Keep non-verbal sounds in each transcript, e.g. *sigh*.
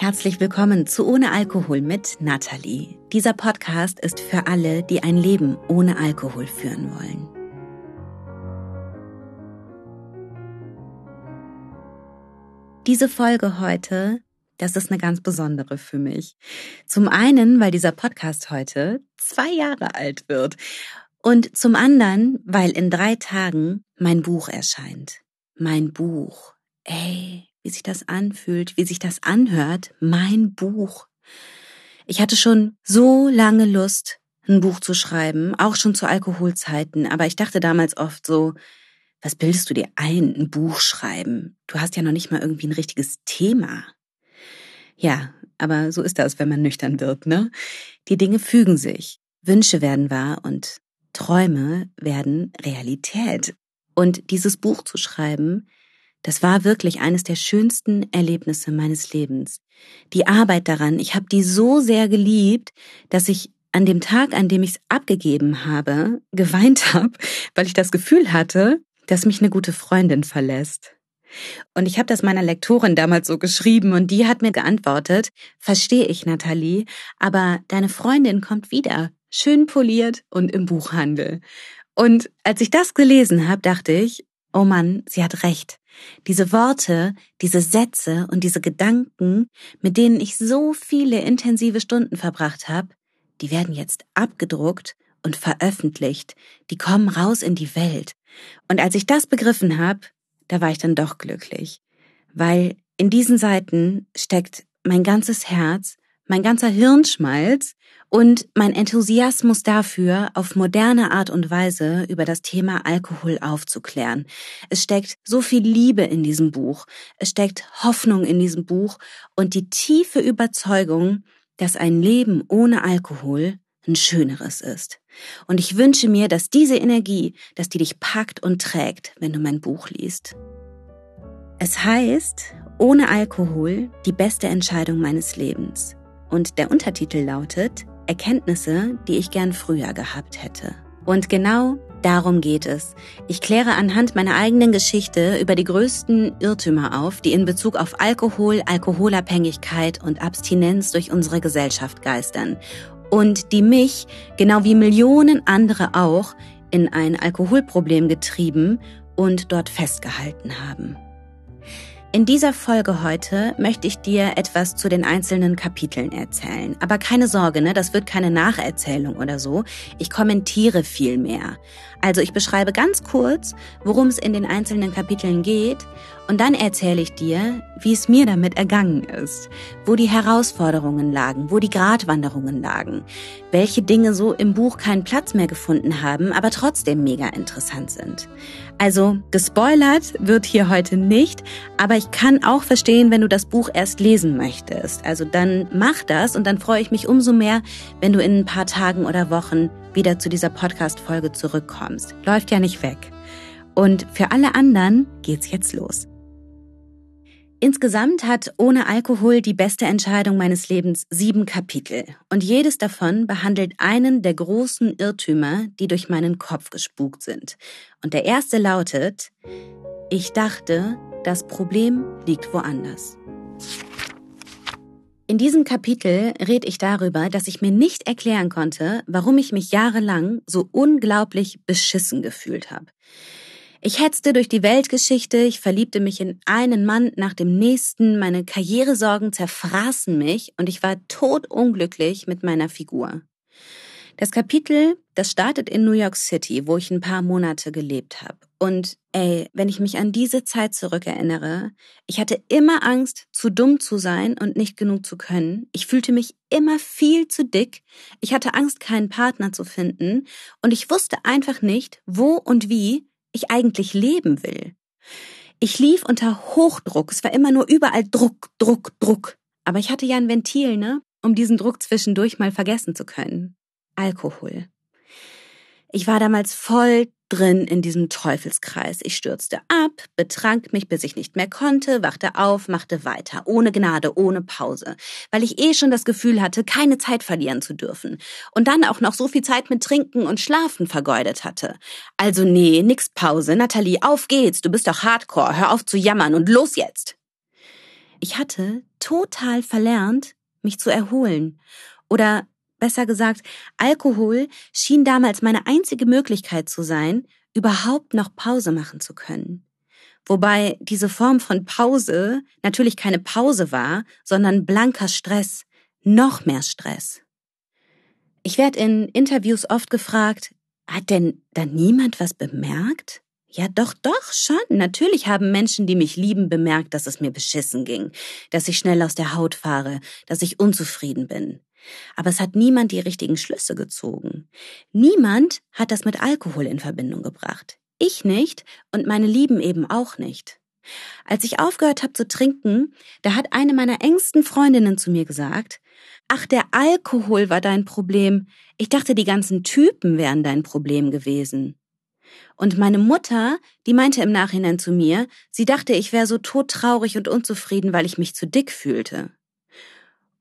Herzlich willkommen zu Ohne Alkohol mit Nathalie. Dieser Podcast ist für alle, die ein Leben ohne Alkohol führen wollen. Diese Folge heute, das ist eine ganz besondere für mich. Zum einen, weil dieser Podcast heute zwei Jahre alt wird. Und zum anderen, weil in drei Tagen mein Buch erscheint. Mein Buch. Ey, wie sich das anfühlt, wie sich das anhört, mein Buch. Ich hatte schon so lange Lust, ein Buch zu schreiben, auch schon zu Alkoholzeiten, aber ich dachte damals oft so, was bildest du dir ein, ein Buch schreiben? Du hast ja noch nicht mal irgendwie ein richtiges Thema. Ja, aber so ist das, wenn man nüchtern wird, ne? Die Dinge fügen sich, Wünsche werden wahr und Träume werden Realität. Und dieses Buch zu schreiben, das war wirklich eines der schönsten Erlebnisse meines Lebens. Die Arbeit daran, ich habe die so sehr geliebt, dass ich an dem Tag, an dem ich es abgegeben habe, *laughs* geweint habe, weil ich das Gefühl hatte, dass mich eine gute Freundin verlässt. Und ich habe das meiner Lektorin damals so geschrieben und die hat mir geantwortet, verstehe ich, Nathalie, aber deine Freundin kommt wieder, schön poliert und im Buchhandel. Und als ich das gelesen habe, dachte ich, oh Mann, sie hat recht. Diese Worte, diese Sätze und diese Gedanken, mit denen ich so viele intensive Stunden verbracht habe, die werden jetzt abgedruckt und veröffentlicht, die kommen raus in die Welt. Und als ich das begriffen habe, da war ich dann doch glücklich, weil in diesen Seiten steckt mein ganzes Herz, mein ganzer Hirnschmalz und mein Enthusiasmus dafür, auf moderne Art und Weise über das Thema Alkohol aufzuklären. Es steckt so viel Liebe in diesem Buch, es steckt Hoffnung in diesem Buch und die tiefe Überzeugung, dass ein Leben ohne Alkohol ein schöneres ist. Und ich wünsche mir, dass diese Energie, dass die dich packt und trägt, wenn du mein Buch liest. Es heißt, ohne Alkohol die beste Entscheidung meines Lebens. Und der Untertitel lautet Erkenntnisse, die ich gern früher gehabt hätte. Und genau darum geht es. Ich kläre anhand meiner eigenen Geschichte über die größten Irrtümer auf, die in Bezug auf Alkohol, Alkoholabhängigkeit und Abstinenz durch unsere Gesellschaft geistern und die mich, genau wie Millionen andere auch, in ein Alkoholproblem getrieben und dort festgehalten haben. In dieser Folge heute möchte ich dir etwas zu den einzelnen Kapiteln erzählen. Aber keine Sorge, ne, das wird keine Nacherzählung oder so. Ich kommentiere viel mehr. Also ich beschreibe ganz kurz, worum es in den einzelnen Kapiteln geht und dann erzähle ich dir, wie es mir damit ergangen ist, wo die Herausforderungen lagen, wo die Gratwanderungen lagen, welche Dinge so im Buch keinen Platz mehr gefunden haben, aber trotzdem mega interessant sind. Also gespoilert wird hier heute nicht, aber ich kann auch verstehen, wenn du das Buch erst lesen möchtest. Also dann mach das und dann freue ich mich umso mehr, wenn du in ein paar Tagen oder Wochen wieder zu dieser Podcast-Folge zurückkommst. Läuft ja nicht weg. Und für alle anderen geht's jetzt los. Insgesamt hat ohne Alkohol die beste Entscheidung meines Lebens sieben Kapitel und jedes davon behandelt einen der großen Irrtümer, die durch meinen Kopf gespukt sind. Und der erste lautet, ich dachte, das Problem liegt woanders. In diesem Kapitel red ich darüber, dass ich mir nicht erklären konnte, warum ich mich jahrelang so unglaublich beschissen gefühlt habe. Ich hetzte durch die Weltgeschichte, ich verliebte mich in einen Mann nach dem nächsten, meine Karrieresorgen zerfraßen mich und ich war todunglücklich mit meiner Figur. Das Kapitel, das startet in New York City, wo ich ein paar Monate gelebt habe. Und ey, wenn ich mich an diese Zeit zurückerinnere, ich hatte immer Angst, zu dumm zu sein und nicht genug zu können. Ich fühlte mich immer viel zu dick. Ich hatte Angst, keinen Partner zu finden. Und ich wusste einfach nicht, wo und wie ich eigentlich leben will. Ich lief unter Hochdruck. Es war immer nur überall Druck, Druck, Druck. Aber ich hatte ja ein Ventil, ne? Um diesen Druck zwischendurch mal vergessen zu können. Alkohol. Ich war damals voll drin in diesem Teufelskreis. Ich stürzte ab, betrank mich, bis ich nicht mehr konnte, wachte auf, machte weiter, ohne Gnade, ohne Pause, weil ich eh schon das Gefühl hatte, keine Zeit verlieren zu dürfen und dann auch noch so viel Zeit mit Trinken und Schlafen vergeudet hatte. Also nee, nix Pause, Nathalie, auf geht's, du bist doch Hardcore, hör auf zu jammern und los jetzt. Ich hatte total verlernt, mich zu erholen. Oder besser gesagt, Alkohol schien damals meine einzige Möglichkeit zu sein, überhaupt noch Pause machen zu können. Wobei diese Form von Pause natürlich keine Pause war, sondern blanker Stress, noch mehr Stress. Ich werde in Interviews oft gefragt, hat denn da niemand was bemerkt? Ja, doch, doch, schon. Natürlich haben Menschen, die mich lieben, bemerkt, dass es mir beschissen ging, dass ich schnell aus der Haut fahre, dass ich unzufrieden bin. Aber es hat niemand die richtigen Schlüsse gezogen. Niemand hat das mit Alkohol in Verbindung gebracht. Ich nicht und meine Lieben eben auch nicht. Als ich aufgehört habe zu trinken, da hat eine meiner engsten Freundinnen zu mir gesagt, Ach, der Alkohol war dein Problem. Ich dachte, die ganzen Typen wären dein Problem gewesen. Und meine Mutter, die meinte im Nachhinein zu mir, sie dachte, ich wäre so todtraurig und unzufrieden, weil ich mich zu dick fühlte.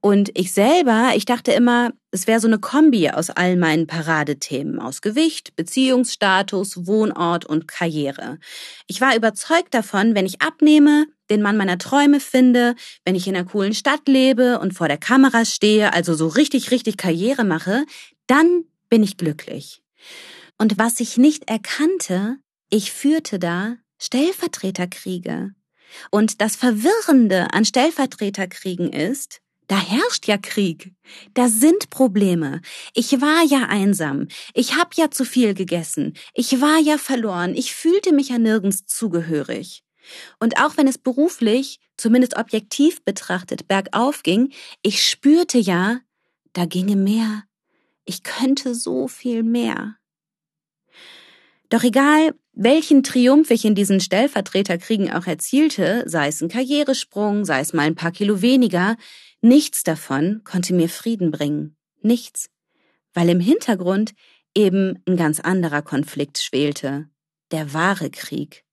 Und ich selber, ich dachte immer, es wäre so eine Kombi aus all meinen Paradethemen, aus Gewicht, Beziehungsstatus, Wohnort und Karriere. Ich war überzeugt davon, wenn ich abnehme, den Mann meiner Träume finde, wenn ich in einer coolen Stadt lebe und vor der Kamera stehe, also so richtig, richtig Karriere mache, dann bin ich glücklich. Und was ich nicht erkannte, ich führte da Stellvertreterkriege. Und das Verwirrende an Stellvertreterkriegen ist, da herrscht ja Krieg. Da sind Probleme. Ich war ja einsam. Ich hab ja zu viel gegessen. Ich war ja verloren. Ich fühlte mich ja nirgends zugehörig. Und auch wenn es beruflich, zumindest objektiv betrachtet, bergauf ging, ich spürte ja, da ginge mehr. Ich könnte so viel mehr. Doch egal, welchen Triumph ich in diesen Stellvertreterkriegen auch erzielte, sei es ein Karrieresprung, sei es mal ein paar Kilo weniger, Nichts davon konnte mir Frieden bringen. Nichts. Weil im Hintergrund eben ein ganz anderer Konflikt schwelte. Der wahre Krieg.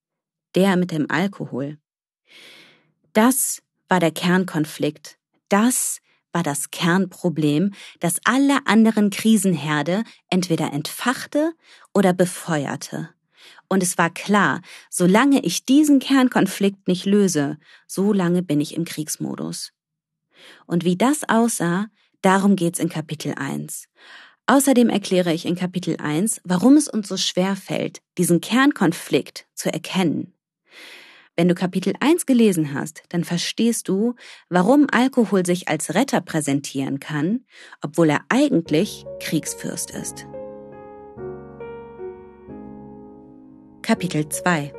Der mit dem Alkohol. Das war der Kernkonflikt. Das war das Kernproblem, das alle anderen Krisenherde entweder entfachte oder befeuerte. Und es war klar, solange ich diesen Kernkonflikt nicht löse, so lange bin ich im Kriegsmodus. Und wie das aussah, darum geht's in Kapitel 1. Außerdem erkläre ich in Kapitel 1, warum es uns so schwer fällt, diesen Kernkonflikt zu erkennen. Wenn du Kapitel 1 gelesen hast, dann verstehst du, warum Alkohol sich als Retter präsentieren kann, obwohl er eigentlich Kriegsfürst ist. Kapitel 2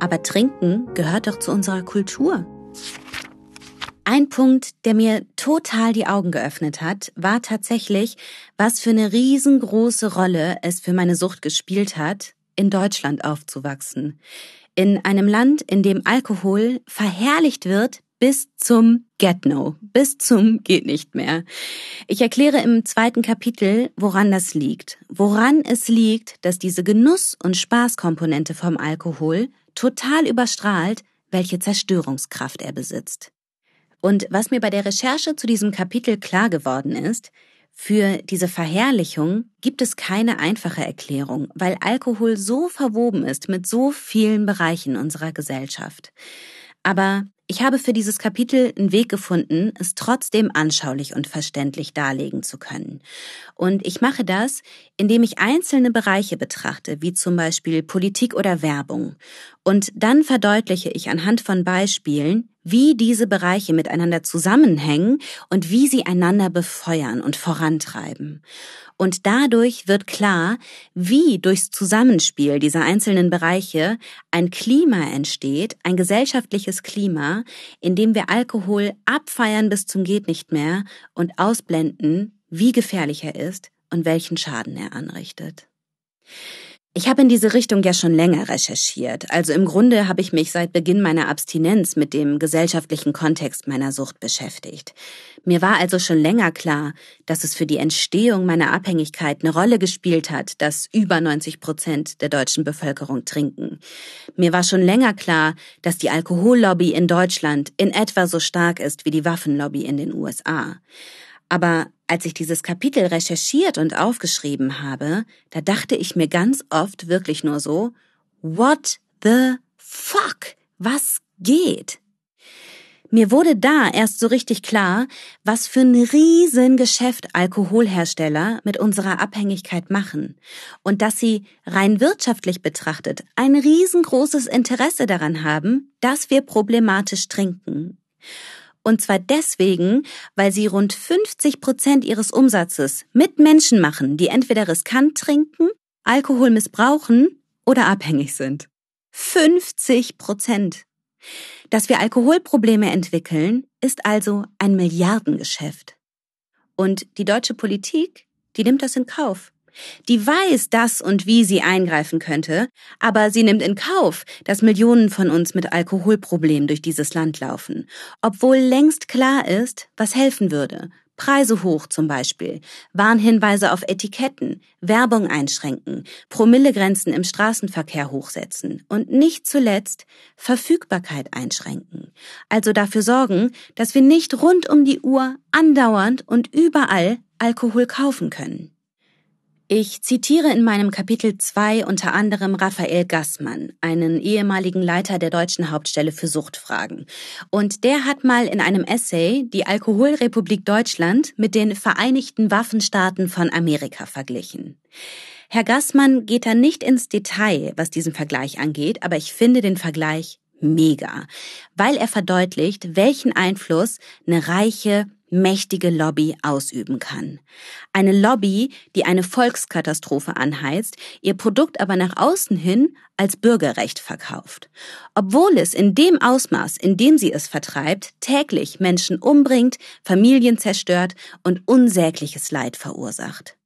Aber Trinken gehört doch zu unserer Kultur. Ein Punkt, der mir total die Augen geöffnet hat, war tatsächlich, was für eine riesengroße Rolle es für meine Sucht gespielt hat, in Deutschland aufzuwachsen. In einem Land, in dem Alkohol verherrlicht wird bis zum Get No, bis zum geht nicht mehr. Ich erkläre im zweiten Kapitel, woran das liegt. Woran es liegt, dass diese Genuss- und Spaßkomponente vom Alkohol total überstrahlt, welche Zerstörungskraft er besitzt. Und was mir bei der Recherche zu diesem Kapitel klar geworden ist, für diese Verherrlichung gibt es keine einfache Erklärung, weil Alkohol so verwoben ist mit so vielen Bereichen unserer Gesellschaft. Aber ich habe für dieses Kapitel einen Weg gefunden, es trotzdem anschaulich und verständlich darlegen zu können. Und ich mache das, indem ich einzelne Bereiche betrachte, wie zum Beispiel Politik oder Werbung. Und dann verdeutliche ich anhand von Beispielen, wie diese Bereiche miteinander zusammenhängen und wie sie einander befeuern und vorantreiben. Und dadurch wird klar, wie durchs Zusammenspiel dieser einzelnen Bereiche ein Klima entsteht, ein gesellschaftliches Klima, in dem wir Alkohol abfeiern bis zum geht nicht mehr und ausblenden, wie gefährlich er ist und welchen Schaden er anrichtet. Ich habe in diese Richtung ja schon länger recherchiert. Also im Grunde habe ich mich seit Beginn meiner Abstinenz mit dem gesellschaftlichen Kontext meiner Sucht beschäftigt. Mir war also schon länger klar, dass es für die Entstehung meiner Abhängigkeit eine Rolle gespielt hat, dass über 90 Prozent der deutschen Bevölkerung trinken. Mir war schon länger klar, dass die Alkohollobby in Deutschland in etwa so stark ist wie die Waffenlobby in den USA. Aber als ich dieses Kapitel recherchiert und aufgeschrieben habe, da dachte ich mir ganz oft wirklich nur so, what the fuck? Was geht? Mir wurde da erst so richtig klar, was für ein Riesengeschäft Alkoholhersteller mit unserer Abhängigkeit machen und dass sie rein wirtschaftlich betrachtet ein riesengroßes Interesse daran haben, dass wir problematisch trinken. Und zwar deswegen, weil sie rund 50 Prozent ihres Umsatzes mit Menschen machen, die entweder riskant trinken, Alkohol missbrauchen oder abhängig sind. 50 Prozent. Dass wir Alkoholprobleme entwickeln, ist also ein Milliardengeschäft. Und die deutsche Politik, die nimmt das in Kauf. Die weiß, dass und wie sie eingreifen könnte, aber sie nimmt in Kauf, dass Millionen von uns mit Alkoholproblemen durch dieses Land laufen, obwohl längst klar ist, was helfen würde, Preise hoch zum Beispiel, Warnhinweise auf Etiketten, Werbung einschränken, Promillegrenzen im Straßenverkehr hochsetzen und nicht zuletzt Verfügbarkeit einschränken. Also dafür sorgen, dass wir nicht rund um die Uhr andauernd und überall Alkohol kaufen können. Ich zitiere in meinem Kapitel 2 unter anderem Raphael Gassmann, einen ehemaligen Leiter der deutschen Hauptstelle für Suchtfragen. Und der hat mal in einem Essay die Alkoholrepublik Deutschland mit den Vereinigten Waffenstaaten von Amerika verglichen. Herr Gassmann geht da nicht ins Detail, was diesen Vergleich angeht, aber ich finde den Vergleich mega, weil er verdeutlicht, welchen Einfluss eine reiche, mächtige Lobby ausüben kann. Eine Lobby, die eine Volkskatastrophe anheizt, ihr Produkt aber nach außen hin als Bürgerrecht verkauft. Obwohl es in dem Ausmaß, in dem sie es vertreibt, täglich Menschen umbringt, Familien zerstört und unsägliches Leid verursacht.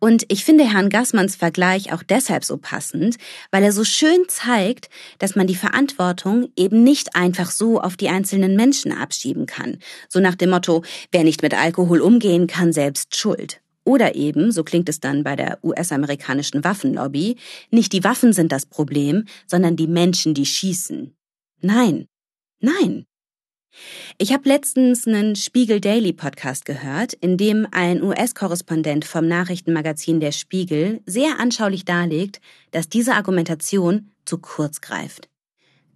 Und ich finde Herrn Gassmanns Vergleich auch deshalb so passend, weil er so schön zeigt, dass man die Verantwortung eben nicht einfach so auf die einzelnen Menschen abschieben kann. So nach dem Motto, wer nicht mit Alkohol umgehen kann, selbst schuld. Oder eben, so klingt es dann bei der US-amerikanischen Waffenlobby, nicht die Waffen sind das Problem, sondern die Menschen, die schießen. Nein, nein. Ich habe letztens einen Spiegel Daily Podcast gehört, in dem ein US-Korrespondent vom Nachrichtenmagazin Der Spiegel sehr anschaulich darlegt, dass diese Argumentation zu kurz greift.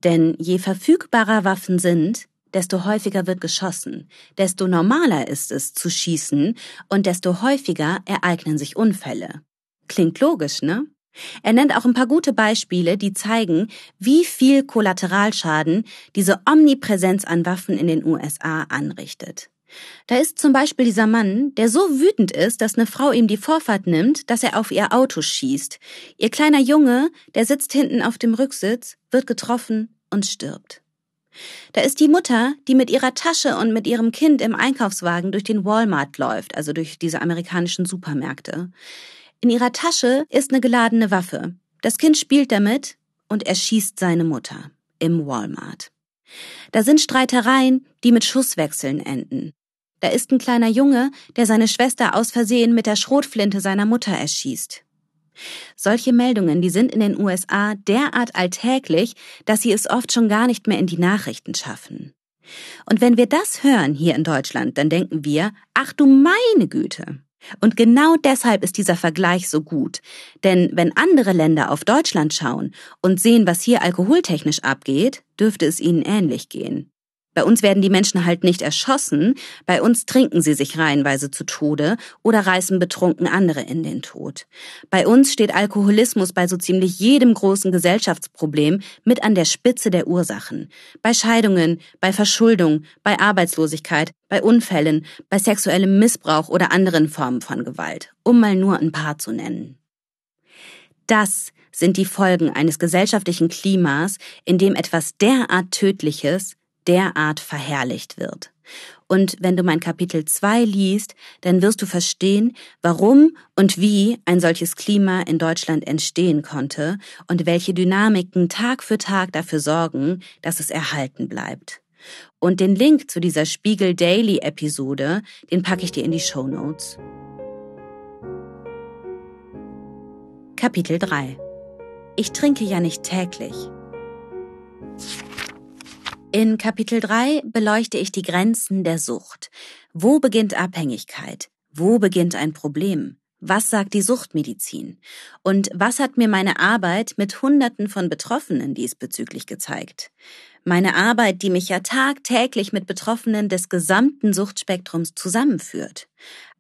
Denn je verfügbarer Waffen sind, desto häufiger wird geschossen, desto normaler ist es zu schießen und desto häufiger ereignen sich Unfälle. Klingt logisch, ne? Er nennt auch ein paar gute Beispiele, die zeigen, wie viel Kollateralschaden diese Omnipräsenz an Waffen in den USA anrichtet. Da ist zum Beispiel dieser Mann, der so wütend ist, dass eine Frau ihm die Vorfahrt nimmt, dass er auf ihr Auto schießt. Ihr kleiner Junge, der sitzt hinten auf dem Rücksitz, wird getroffen und stirbt. Da ist die Mutter, die mit ihrer Tasche und mit ihrem Kind im Einkaufswagen durch den Walmart läuft, also durch diese amerikanischen Supermärkte. In ihrer Tasche ist eine geladene Waffe. Das Kind spielt damit und erschießt seine Mutter im Walmart. Da sind Streitereien, die mit Schusswechseln enden. Da ist ein kleiner Junge, der seine Schwester aus Versehen mit der Schrotflinte seiner Mutter erschießt. Solche Meldungen, die sind in den USA derart alltäglich, dass sie es oft schon gar nicht mehr in die Nachrichten schaffen. Und wenn wir das hören hier in Deutschland, dann denken wir, ach du meine Güte, und genau deshalb ist dieser Vergleich so gut. Denn wenn andere Länder auf Deutschland schauen und sehen, was hier alkoholtechnisch abgeht, dürfte es ihnen ähnlich gehen. Bei uns werden die Menschen halt nicht erschossen, bei uns trinken sie sich reihenweise zu Tode oder reißen betrunken andere in den Tod. Bei uns steht Alkoholismus bei so ziemlich jedem großen Gesellschaftsproblem mit an der Spitze der Ursachen. Bei Scheidungen, bei Verschuldung, bei Arbeitslosigkeit, bei Unfällen, bei sexuellem Missbrauch oder anderen Formen von Gewalt, um mal nur ein paar zu nennen. Das sind die Folgen eines gesellschaftlichen Klimas, in dem etwas derart Tödliches derart verherrlicht wird. Und wenn du mein Kapitel 2 liest, dann wirst du verstehen, warum und wie ein solches Klima in Deutschland entstehen konnte und welche Dynamiken Tag für Tag dafür sorgen, dass es erhalten bleibt. Und den Link zu dieser Spiegel Daily Episode, den packe ich dir in die Show Notes. Kapitel 3 Ich trinke ja nicht täglich. In Kapitel 3 beleuchte ich die Grenzen der Sucht. Wo beginnt Abhängigkeit? Wo beginnt ein Problem? Was sagt die Suchtmedizin? Und was hat mir meine Arbeit mit Hunderten von Betroffenen diesbezüglich gezeigt? Meine Arbeit, die mich ja tagtäglich mit Betroffenen des gesamten Suchtspektrums zusammenführt.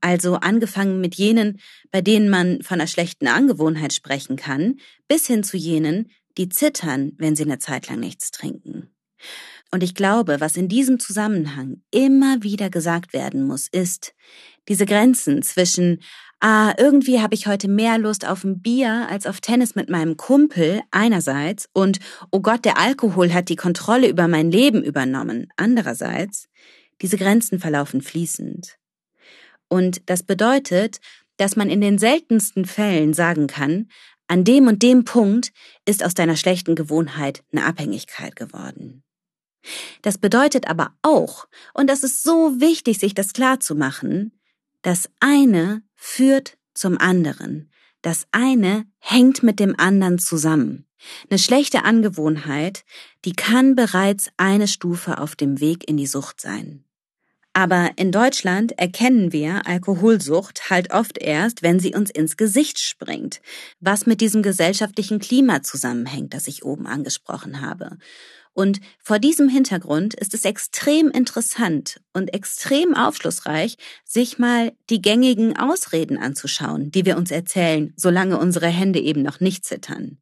Also angefangen mit jenen, bei denen man von einer schlechten Angewohnheit sprechen kann, bis hin zu jenen, die zittern, wenn sie eine Zeit lang nichts trinken. Und ich glaube, was in diesem Zusammenhang immer wieder gesagt werden muss, ist, diese Grenzen zwischen, ah, irgendwie habe ich heute mehr Lust auf ein Bier als auf Tennis mit meinem Kumpel einerseits und, oh Gott, der Alkohol hat die Kontrolle über mein Leben übernommen andererseits, diese Grenzen verlaufen fließend. Und das bedeutet, dass man in den seltensten Fällen sagen kann, an dem und dem Punkt ist aus deiner schlechten Gewohnheit eine Abhängigkeit geworden. Das bedeutet aber auch, und das ist so wichtig, sich das klar zu machen, das eine führt zum anderen. Das eine hängt mit dem anderen zusammen. Eine schlechte Angewohnheit, die kann bereits eine Stufe auf dem Weg in die Sucht sein. Aber in Deutschland erkennen wir Alkoholsucht halt oft erst, wenn sie uns ins Gesicht springt, was mit diesem gesellschaftlichen Klima zusammenhängt, das ich oben angesprochen habe. Und vor diesem Hintergrund ist es extrem interessant und extrem aufschlussreich, sich mal die gängigen Ausreden anzuschauen, die wir uns erzählen, solange unsere Hände eben noch nicht zittern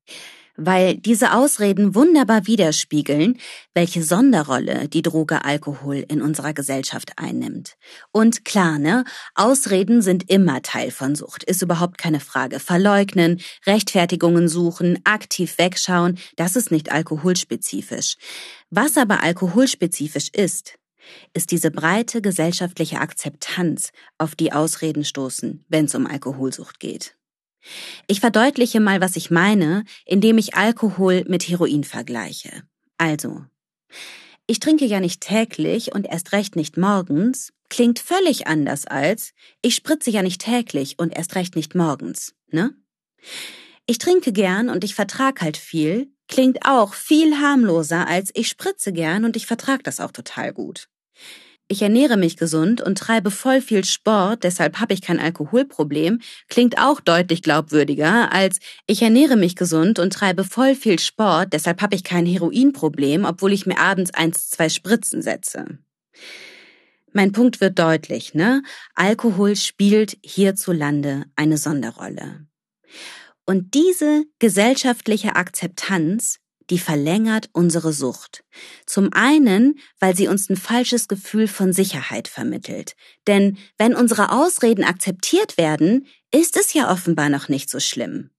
weil diese Ausreden wunderbar widerspiegeln, welche Sonderrolle die Droge Alkohol in unserer Gesellschaft einnimmt. Und klar, ne, Ausreden sind immer Teil von Sucht, ist überhaupt keine Frage. Verleugnen, Rechtfertigungen suchen, aktiv wegschauen, das ist nicht alkoholspezifisch. Was aber alkoholspezifisch ist, ist diese breite gesellschaftliche Akzeptanz, auf die Ausreden stoßen, wenn es um Alkoholsucht geht. Ich verdeutliche mal, was ich meine, indem ich Alkohol mit Heroin vergleiche. Also, ich trinke ja nicht täglich und erst recht nicht morgens, klingt völlig anders als ich spritze ja nicht täglich und erst recht nicht morgens, ne? Ich trinke gern und ich vertrag halt viel, klingt auch viel harmloser als ich spritze gern und ich vertrag das auch total gut ich ernähre mich gesund und treibe voll viel Sport, deshalb habe ich kein Alkoholproblem, klingt auch deutlich glaubwürdiger als ich ernähre mich gesund und treibe voll viel Sport, deshalb habe ich kein Heroinproblem, obwohl ich mir abends eins, zwei Spritzen setze. Mein Punkt wird deutlich, ne? Alkohol spielt hierzulande eine Sonderrolle. Und diese gesellschaftliche Akzeptanz die verlängert unsere Sucht. Zum einen, weil sie uns ein falsches Gefühl von Sicherheit vermittelt. Denn wenn unsere Ausreden akzeptiert werden, ist es ja offenbar noch nicht so schlimm.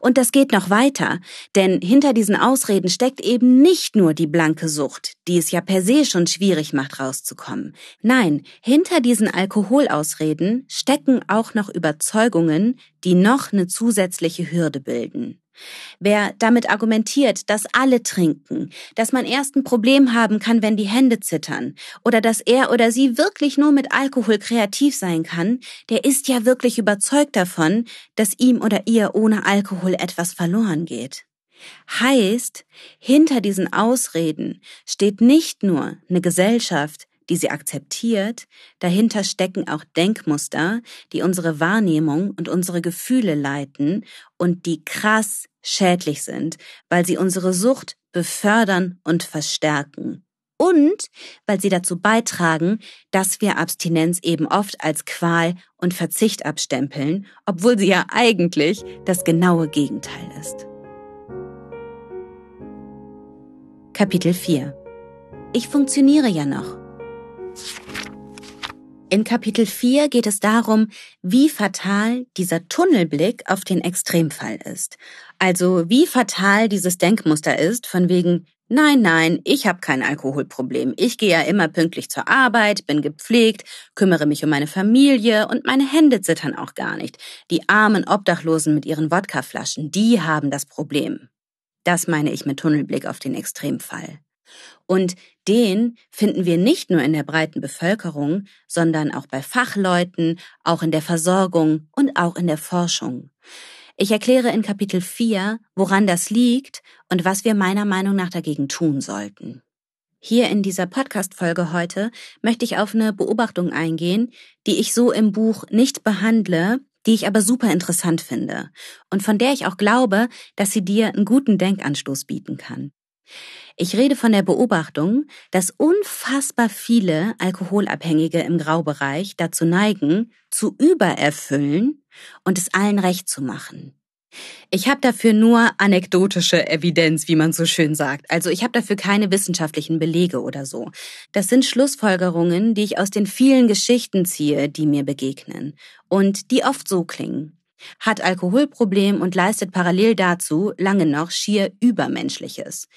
Und das geht noch weiter, denn hinter diesen Ausreden steckt eben nicht nur die blanke Sucht, die es ja per se schon schwierig macht rauszukommen. Nein, hinter diesen Alkoholausreden stecken auch noch Überzeugungen, die noch eine zusätzliche Hürde bilden. Wer damit argumentiert, dass alle trinken, dass man erst ein Problem haben kann, wenn die Hände zittern, oder dass er oder sie wirklich nur mit Alkohol kreativ sein kann, der ist ja wirklich überzeugt davon, dass ihm oder ihr ohne Alkohol etwas verloren geht. Heißt, hinter diesen Ausreden steht nicht nur eine Gesellschaft, die sie akzeptiert, dahinter stecken auch Denkmuster, die unsere Wahrnehmung und unsere Gefühle leiten und die krass schädlich sind, weil sie unsere Sucht befördern und verstärken. Und weil sie dazu beitragen, dass wir Abstinenz eben oft als Qual und Verzicht abstempeln, obwohl sie ja eigentlich das genaue Gegenteil ist. Kapitel 4 Ich funktioniere ja noch. In Kapitel 4 geht es darum, wie fatal dieser Tunnelblick auf den Extremfall ist. Also wie fatal dieses Denkmuster ist, von wegen, nein, nein, ich habe kein Alkoholproblem. Ich gehe ja immer pünktlich zur Arbeit, bin gepflegt, kümmere mich um meine Familie und meine Hände zittern auch gar nicht. Die armen Obdachlosen mit ihren Wodkaflaschen, die haben das Problem. Das meine ich mit Tunnelblick auf den Extremfall. Und den finden wir nicht nur in der breiten Bevölkerung, sondern auch bei Fachleuten, auch in der Versorgung und auch in der Forschung. Ich erkläre in Kapitel 4, woran das liegt und was wir meiner Meinung nach dagegen tun sollten. Hier in dieser Podcast-Folge heute möchte ich auf eine Beobachtung eingehen, die ich so im Buch nicht behandle, die ich aber super interessant finde und von der ich auch glaube, dass sie dir einen guten Denkanstoß bieten kann. Ich rede von der Beobachtung, dass unfassbar viele Alkoholabhängige im Graubereich dazu neigen, zu übererfüllen und es allen recht zu machen. Ich habe dafür nur anekdotische Evidenz, wie man so schön sagt. Also ich habe dafür keine wissenschaftlichen Belege oder so. Das sind Schlussfolgerungen, die ich aus den vielen Geschichten ziehe, die mir begegnen und die oft so klingen. Hat Alkoholproblem und leistet parallel dazu lange noch schier Übermenschliches.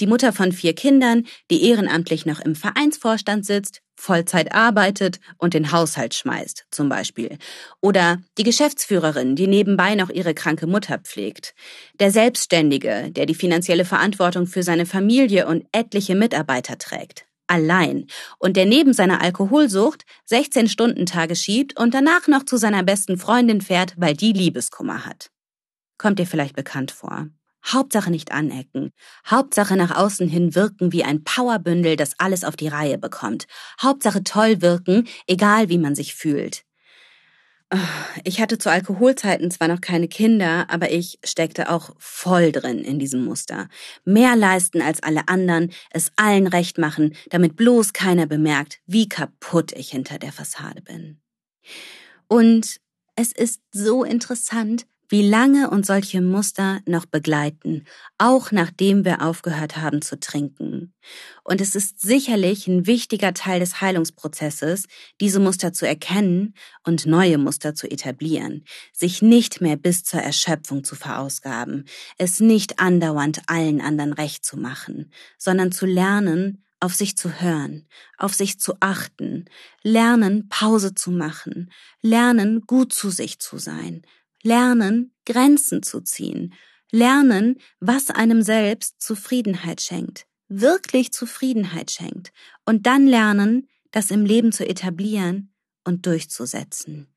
Die Mutter von vier Kindern, die ehrenamtlich noch im Vereinsvorstand sitzt, Vollzeit arbeitet und den Haushalt schmeißt, zum Beispiel. Oder die Geschäftsführerin, die nebenbei noch ihre kranke Mutter pflegt. Der Selbstständige, der die finanzielle Verantwortung für seine Familie und etliche Mitarbeiter trägt. Allein. Und der neben seiner Alkoholsucht 16 Stunden Tage schiebt und danach noch zu seiner besten Freundin fährt, weil die Liebeskummer hat. Kommt dir vielleicht bekannt vor. Hauptsache nicht anecken. Hauptsache nach außen hin wirken wie ein Powerbündel, das alles auf die Reihe bekommt. Hauptsache toll wirken, egal wie man sich fühlt. Ich hatte zu Alkoholzeiten zwar noch keine Kinder, aber ich steckte auch voll drin in diesem Muster. Mehr leisten als alle anderen, es allen recht machen, damit bloß keiner bemerkt, wie kaputt ich hinter der Fassade bin. Und es ist so interessant, wie lange uns solche Muster noch begleiten, auch nachdem wir aufgehört haben zu trinken. Und es ist sicherlich ein wichtiger Teil des Heilungsprozesses, diese Muster zu erkennen und neue Muster zu etablieren, sich nicht mehr bis zur Erschöpfung zu verausgaben, es nicht andauernd allen anderen recht zu machen, sondern zu lernen, auf sich zu hören, auf sich zu achten, lernen, Pause zu machen, lernen, gut zu sich zu sein, lernen, Grenzen zu ziehen, lernen, was einem selbst Zufriedenheit schenkt, wirklich Zufriedenheit schenkt, und dann lernen, das im Leben zu etablieren und durchzusetzen.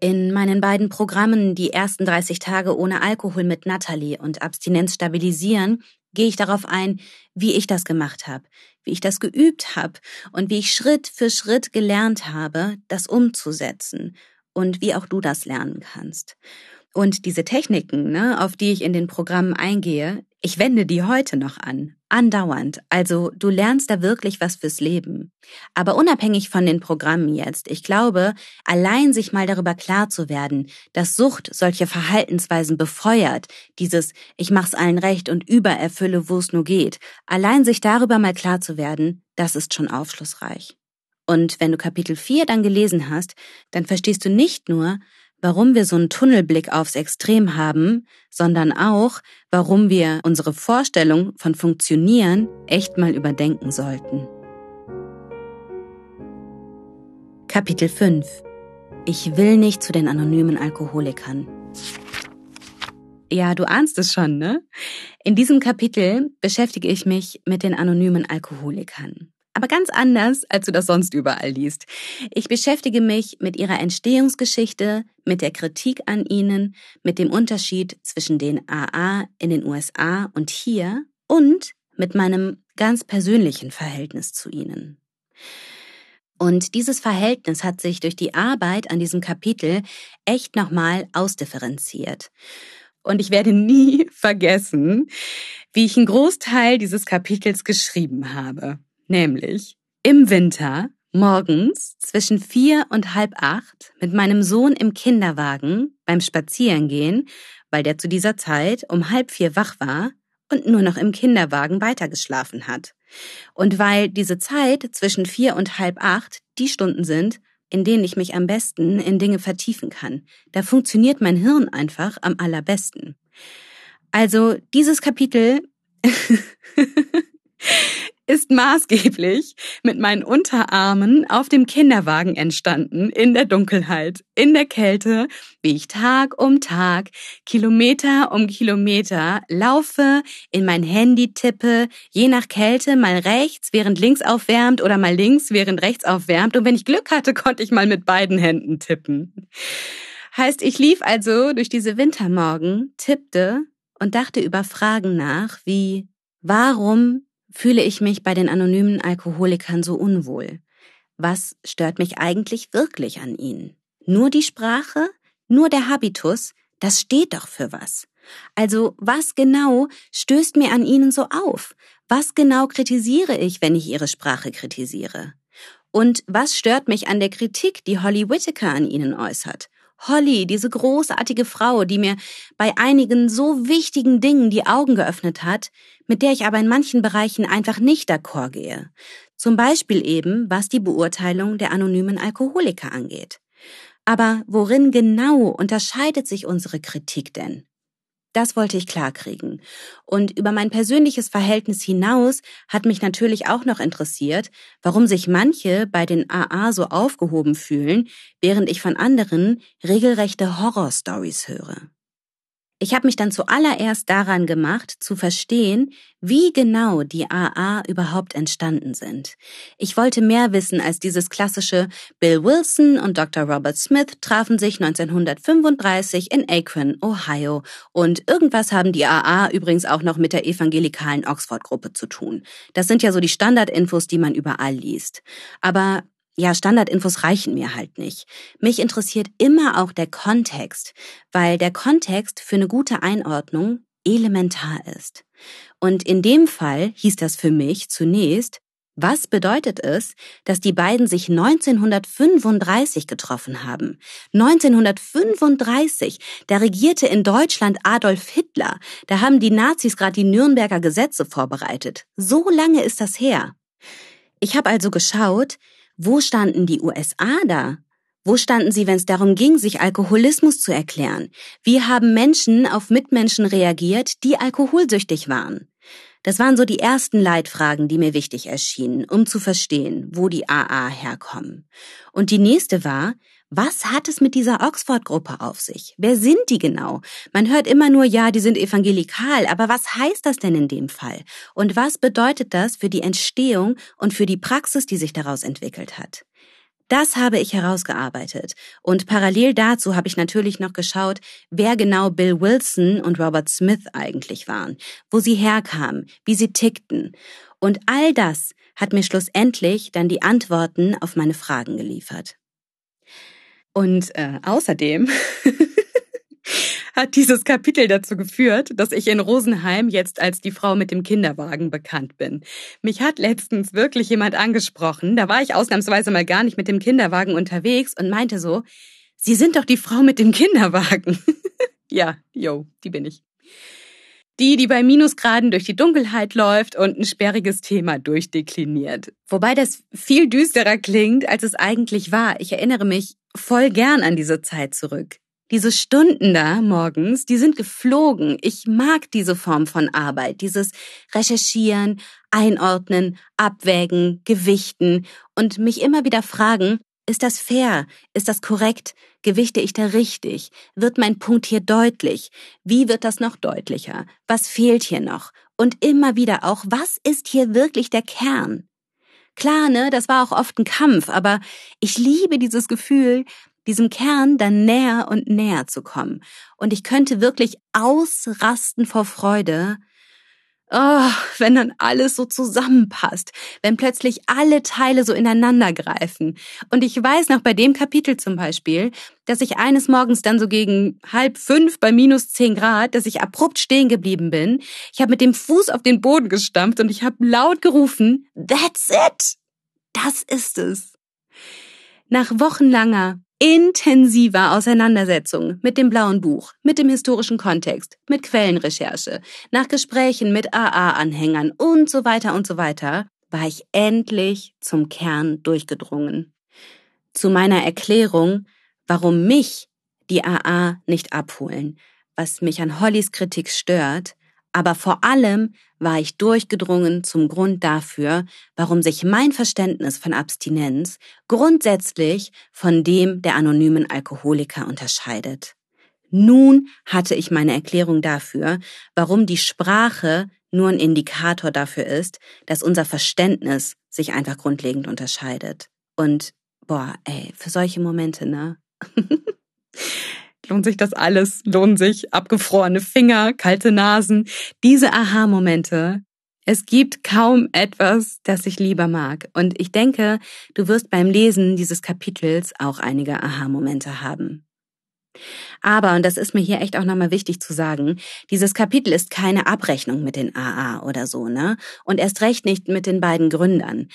In meinen beiden Programmen Die ersten 30 Tage ohne Alkohol mit Natalie und Abstinenz stabilisieren gehe ich darauf ein, wie ich das gemacht habe, wie ich das geübt habe und wie ich Schritt für Schritt gelernt habe, das umzusetzen und wie auch du das lernen kannst. Und diese Techniken, ne, auf die ich in den Programmen eingehe, ich wende die heute noch an, andauernd. Also du lernst da wirklich was fürs Leben. Aber unabhängig von den Programmen jetzt, ich glaube, allein sich mal darüber klar zu werden, dass Sucht solche Verhaltensweisen befeuert, dieses ich mach's allen recht und übererfülle, wo es nur geht, allein sich darüber mal klar zu werden, das ist schon aufschlussreich. Und wenn du Kapitel 4 dann gelesen hast, dann verstehst du nicht nur, warum wir so einen Tunnelblick aufs Extrem haben, sondern auch, warum wir unsere Vorstellung von Funktionieren echt mal überdenken sollten. Kapitel 5 Ich will nicht zu den anonymen Alkoholikern. Ja, du ahnst es schon, ne? In diesem Kapitel beschäftige ich mich mit den anonymen Alkoholikern aber ganz anders, als du das sonst überall liest. Ich beschäftige mich mit ihrer Entstehungsgeschichte, mit der Kritik an ihnen, mit dem Unterschied zwischen den AA in den USA und hier und mit meinem ganz persönlichen Verhältnis zu ihnen. Und dieses Verhältnis hat sich durch die Arbeit an diesem Kapitel echt nochmal ausdifferenziert. Und ich werde nie *laughs* vergessen, wie ich einen Großteil dieses Kapitels geschrieben habe. Nämlich im Winter morgens zwischen vier und halb acht mit meinem Sohn im Kinderwagen beim Spazierengehen, weil der zu dieser Zeit um halb vier wach war und nur noch im Kinderwagen weitergeschlafen hat. Und weil diese Zeit zwischen vier und halb acht die Stunden sind, in denen ich mich am besten in Dinge vertiefen kann. Da funktioniert mein Hirn einfach am allerbesten. Also dieses Kapitel *laughs* ist maßgeblich mit meinen Unterarmen auf dem Kinderwagen entstanden, in der Dunkelheit, in der Kälte, wie ich Tag um Tag, Kilometer um Kilometer laufe, in mein Handy tippe, je nach Kälte mal rechts, während links aufwärmt oder mal links, während rechts aufwärmt. Und wenn ich Glück hatte, konnte ich mal mit beiden Händen tippen. Heißt, ich lief also durch diese Wintermorgen, tippte und dachte über Fragen nach, wie Warum fühle ich mich bei den anonymen Alkoholikern so unwohl? Was stört mich eigentlich wirklich an ihnen? Nur die Sprache? Nur der Habitus, das steht doch für was. Also was genau stößt mir an Ihnen so auf? Was genau kritisiere ich, wenn ich Ihre Sprache kritisiere? Und was stört mich an der Kritik, die Holly Whittaker an Ihnen äußert? Holly, diese großartige Frau, die mir bei einigen so wichtigen Dingen die Augen geöffnet hat, mit der ich aber in manchen Bereichen einfach nicht d'accord gehe. Zum Beispiel eben, was die Beurteilung der anonymen Alkoholiker angeht. Aber worin genau unterscheidet sich unsere Kritik denn? Das wollte ich klarkriegen. Und über mein persönliches Verhältnis hinaus hat mich natürlich auch noch interessiert, warum sich manche bei den AA so aufgehoben fühlen, während ich von anderen regelrechte Horrorstories höre. Ich habe mich dann zuallererst daran gemacht, zu verstehen, wie genau die AA überhaupt entstanden sind. Ich wollte mehr wissen als dieses klassische Bill Wilson und Dr. Robert Smith trafen sich 1935 in Akron, Ohio und irgendwas haben die AA übrigens auch noch mit der evangelikalen Oxford-Gruppe zu tun. Das sind ja so die Standardinfos, die man überall liest. Aber ja, Standardinfos reichen mir halt nicht. Mich interessiert immer auch der Kontext, weil der Kontext für eine gute Einordnung elementar ist. Und in dem Fall hieß das für mich zunächst, was bedeutet es, dass die beiden sich 1935 getroffen haben? 1935, da regierte in Deutschland Adolf Hitler, da haben die Nazis gerade die Nürnberger Gesetze vorbereitet. So lange ist das her. Ich habe also geschaut, wo standen die USA da? Wo standen sie, wenn es darum ging, sich Alkoholismus zu erklären? Wie haben Menschen auf Mitmenschen reagiert, die alkoholsüchtig waren? Das waren so die ersten Leitfragen, die mir wichtig erschienen, um zu verstehen, wo die AA herkommen. Und die nächste war, was hat es mit dieser Oxford-Gruppe auf sich? Wer sind die genau? Man hört immer nur, ja, die sind evangelikal, aber was heißt das denn in dem Fall? Und was bedeutet das für die Entstehung und für die Praxis, die sich daraus entwickelt hat? Das habe ich herausgearbeitet. Und parallel dazu habe ich natürlich noch geschaut, wer genau Bill Wilson und Robert Smith eigentlich waren, wo sie herkamen, wie sie tickten. Und all das hat mir schlussendlich dann die Antworten auf meine Fragen geliefert. Und äh, außerdem *laughs* hat dieses Kapitel dazu geführt, dass ich in Rosenheim jetzt als die Frau mit dem Kinderwagen bekannt bin. Mich hat letztens wirklich jemand angesprochen, da war ich ausnahmsweise mal gar nicht mit dem Kinderwagen unterwegs und meinte so, Sie sind doch die Frau mit dem Kinderwagen. *laughs* ja, yo, die bin ich. Die, die bei Minusgraden durch die Dunkelheit läuft und ein sperriges Thema durchdekliniert. Wobei das viel düsterer klingt, als es eigentlich war. Ich erinnere mich voll gern an diese Zeit zurück. Diese Stunden da morgens, die sind geflogen. Ich mag diese Form von Arbeit, dieses Recherchieren, Einordnen, Abwägen, Gewichten und mich immer wieder fragen, ist das fair? Ist das korrekt? Gewichte ich da richtig? Wird mein Punkt hier deutlich? Wie wird das noch deutlicher? Was fehlt hier noch? Und immer wieder auch, was ist hier wirklich der Kern? Klar, ne, das war auch oft ein Kampf, aber ich liebe dieses Gefühl, diesem Kern dann näher und näher zu kommen. Und ich könnte wirklich ausrasten vor Freude, Oh, wenn dann alles so zusammenpasst, wenn plötzlich alle Teile so ineinander greifen. Und ich weiß noch bei dem Kapitel zum Beispiel, dass ich eines Morgens dann so gegen halb fünf bei minus zehn Grad, dass ich abrupt stehen geblieben bin. Ich habe mit dem Fuß auf den Boden gestampft und ich habe laut gerufen, That's it! Das ist es. Nach wochenlanger intensiver Auseinandersetzung mit dem blauen Buch, mit dem historischen Kontext, mit Quellenrecherche, nach Gesprächen mit AA-Anhängern und so weiter und so weiter, war ich endlich zum Kern durchgedrungen. Zu meiner Erklärung, warum mich die AA nicht abholen, was mich an Hollys Kritik stört, aber vor allem war ich durchgedrungen zum Grund dafür, warum sich mein Verständnis von Abstinenz grundsätzlich von dem der anonymen Alkoholiker unterscheidet. Nun hatte ich meine Erklärung dafür, warum die Sprache nur ein Indikator dafür ist, dass unser Verständnis sich einfach grundlegend unterscheidet. Und boah, ey, für solche Momente, ne? *laughs* lohnt sich das alles, lohnt sich abgefrorene Finger, kalte Nasen, diese Aha-Momente. Es gibt kaum etwas, das ich lieber mag. Und ich denke, du wirst beim Lesen dieses Kapitels auch einige Aha-Momente haben. Aber, und das ist mir hier echt auch nochmal wichtig zu sagen, dieses Kapitel ist keine Abrechnung mit den AA oder so, ne? Und erst recht nicht mit den beiden Gründern.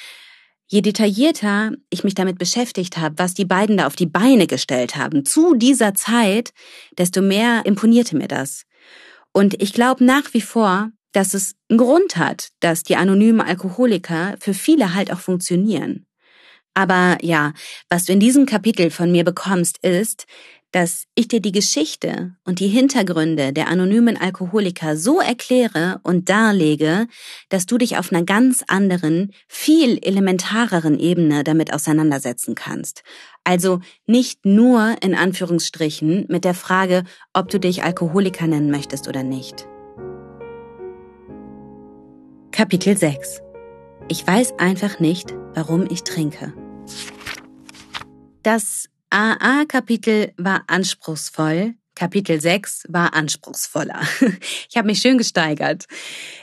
Je detaillierter ich mich damit beschäftigt habe, was die beiden da auf die Beine gestellt haben zu dieser Zeit, desto mehr imponierte mir das. Und ich glaube nach wie vor, dass es einen Grund hat, dass die anonymen Alkoholiker für viele halt auch funktionieren. Aber ja, was du in diesem Kapitel von mir bekommst, ist, dass ich dir die Geschichte und die Hintergründe der anonymen Alkoholiker so erkläre und darlege, dass du dich auf einer ganz anderen, viel elementareren Ebene damit auseinandersetzen kannst. Also nicht nur in Anführungsstrichen mit der Frage, ob du dich Alkoholiker nennen möchtest oder nicht. Kapitel 6 Ich weiß einfach nicht, warum ich trinke. Das AA-Kapitel war anspruchsvoll. Kapitel 6 war anspruchsvoller. *laughs* Ich habe mich schön gesteigert.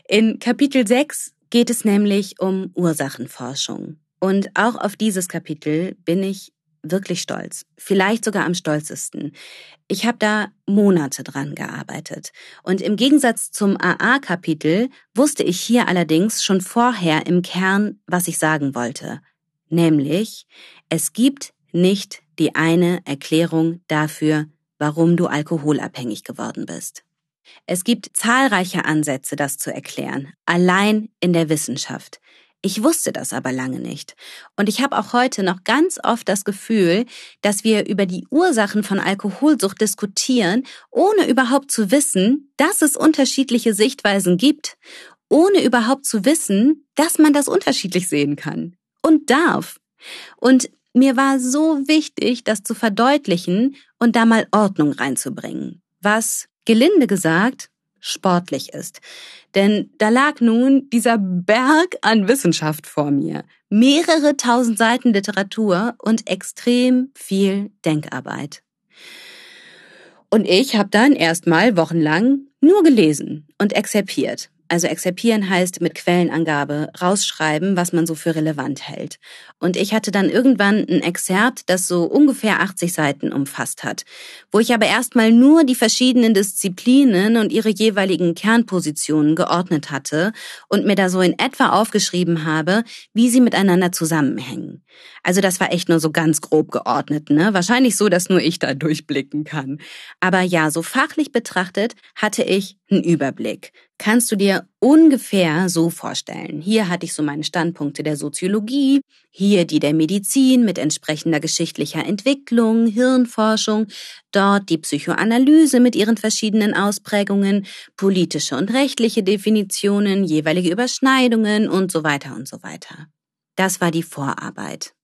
In Kapitel 6 geht es nämlich um Ursachenforschung. Und auch auf dieses Kapitel bin ich wirklich stolz. Vielleicht sogar am stolzesten. Ich habe da Monate dran gearbeitet. Und im Gegensatz zum AA-Kapitel wusste ich hier allerdings schon vorher im Kern, was ich sagen wollte. Nämlich, es gibt nicht die eine Erklärung dafür, warum du alkoholabhängig geworden bist. Es gibt zahlreiche Ansätze, das zu erklären, allein in der Wissenschaft. Ich wusste das aber lange nicht. Und ich habe auch heute noch ganz oft das Gefühl, dass wir über die Ursachen von Alkoholsucht diskutieren, ohne überhaupt zu wissen, dass es unterschiedliche Sichtweisen gibt, ohne überhaupt zu wissen, dass man das unterschiedlich sehen kann und darf. Und mir war so wichtig, das zu verdeutlichen und da mal Ordnung reinzubringen, was, gelinde gesagt, sportlich ist. Denn da lag nun dieser Berg an Wissenschaft vor mir, mehrere tausend Seiten Literatur und extrem viel Denkarbeit. Und ich habe dann erstmal wochenlang nur gelesen und exerpiert. Also exerpieren heißt mit Quellenangabe rausschreiben, was man so für relevant hält. Und ich hatte dann irgendwann ein Exzerpt, das so ungefähr 80 Seiten umfasst hat, wo ich aber erstmal nur die verschiedenen Disziplinen und ihre jeweiligen Kernpositionen geordnet hatte und mir da so in etwa aufgeschrieben habe, wie sie miteinander zusammenhängen. Also das war echt nur so ganz grob geordnet, ne? Wahrscheinlich so, dass nur ich da durchblicken kann. Aber ja, so fachlich betrachtet hatte ich einen Überblick kannst du dir ungefähr so vorstellen. Hier hatte ich so meine Standpunkte der Soziologie, hier die der Medizin mit entsprechender geschichtlicher Entwicklung, Hirnforschung, dort die Psychoanalyse mit ihren verschiedenen Ausprägungen, politische und rechtliche Definitionen, jeweilige Überschneidungen und so weiter und so weiter. Das war die Vorarbeit.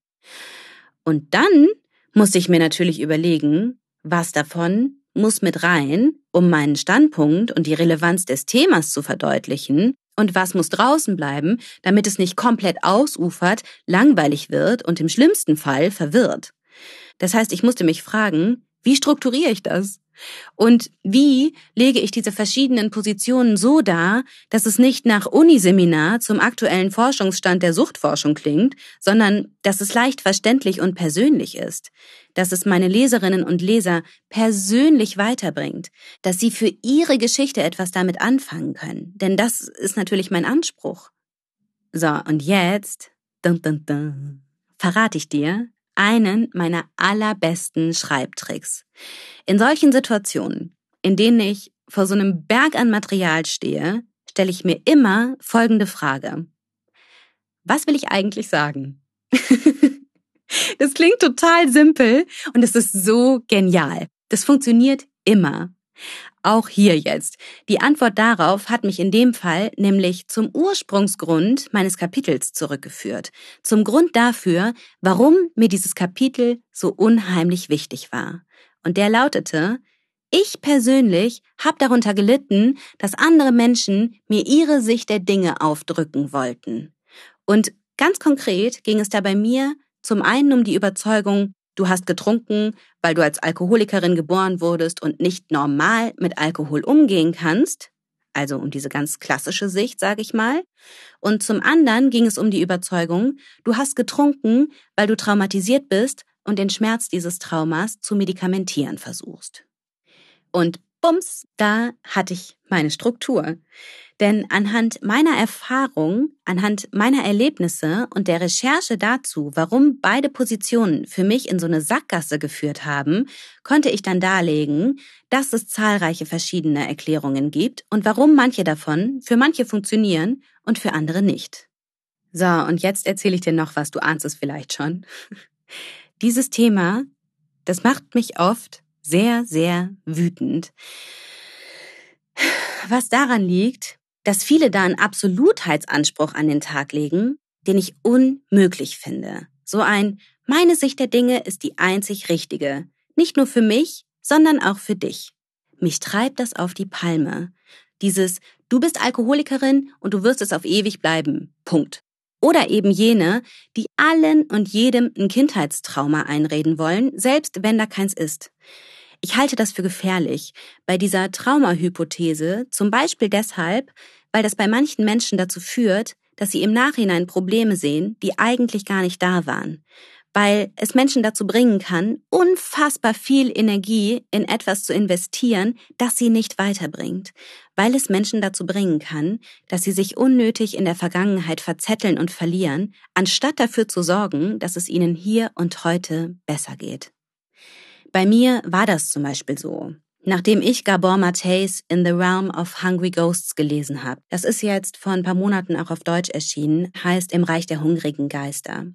Und dann musste ich mir natürlich überlegen, was davon muss mit rein, um meinen Standpunkt und die Relevanz des Themas zu verdeutlichen, und was muss draußen bleiben, damit es nicht komplett ausufert, langweilig wird und im schlimmsten Fall verwirrt. Das heißt, ich musste mich fragen, wie strukturiere ich das? Und wie lege ich diese verschiedenen Positionen so dar, dass es nicht nach Uniseminar zum aktuellen Forschungsstand der Suchtforschung klingt, sondern dass es leicht verständlich und persönlich ist, dass es meine Leserinnen und Leser persönlich weiterbringt, dass sie für ihre Geschichte etwas damit anfangen können, denn das ist natürlich mein Anspruch. So, und jetzt, dun, dun, dun, verrate ich dir, einen meiner allerbesten Schreibtricks. In solchen Situationen, in denen ich vor so einem Berg an Material stehe, stelle ich mir immer folgende Frage. Was will ich eigentlich sagen? *laughs* das klingt total simpel und es ist so genial. Das funktioniert immer. Auch hier jetzt. Die Antwort darauf hat mich in dem Fall nämlich zum Ursprungsgrund meines Kapitels zurückgeführt. Zum Grund dafür, warum mir dieses Kapitel so unheimlich wichtig war. Und der lautete, ich persönlich habe darunter gelitten, dass andere Menschen mir ihre Sicht der Dinge aufdrücken wollten. Und ganz konkret ging es da bei mir zum einen um die Überzeugung, du hast getrunken, weil du als Alkoholikerin geboren wurdest und nicht normal mit Alkohol umgehen kannst, also um diese ganz klassische Sicht, sage ich mal. Und zum anderen ging es um die Überzeugung, du hast getrunken, weil du traumatisiert bist und den Schmerz dieses Traumas zu medikamentieren versuchst. Und bums, da hatte ich meine Struktur. Denn anhand meiner Erfahrung, anhand meiner Erlebnisse und der Recherche dazu, warum beide Positionen für mich in so eine Sackgasse geführt haben, konnte ich dann darlegen, dass es zahlreiche verschiedene Erklärungen gibt und warum manche davon für manche funktionieren und für andere nicht. So, und jetzt erzähle ich dir noch was, du ahnst es vielleicht schon. *laughs* Dieses Thema, das macht mich oft sehr, sehr wütend. Was daran liegt, dass viele da einen Absolutheitsanspruch an den Tag legen, den ich unmöglich finde. So ein meine Sicht der Dinge ist die einzig richtige. Nicht nur für mich, sondern auch für dich. Mich treibt das auf die Palme. Dieses Du bist Alkoholikerin und du wirst es auf ewig bleiben. Punkt. Oder eben jene, die allen und jedem ein Kindheitstrauma einreden wollen, selbst wenn da keins ist. Ich halte das für gefährlich. Bei dieser Traumahypothese, zum Beispiel deshalb, weil das bei manchen Menschen dazu führt, dass sie im Nachhinein Probleme sehen, die eigentlich gar nicht da waren. Weil es Menschen dazu bringen kann, unfassbar viel Energie in etwas zu investieren, das sie nicht weiterbringt, weil es Menschen dazu bringen kann, dass sie sich unnötig in der Vergangenheit verzetteln und verlieren, anstatt dafür zu sorgen, dass es ihnen hier und heute besser geht. Bei mir war das zum Beispiel so. Nachdem ich Gabor Mateys In the Realm of Hungry Ghosts gelesen habe, das ist jetzt vor ein paar Monaten auch auf Deutsch erschienen, heißt Im Reich der hungrigen Geister.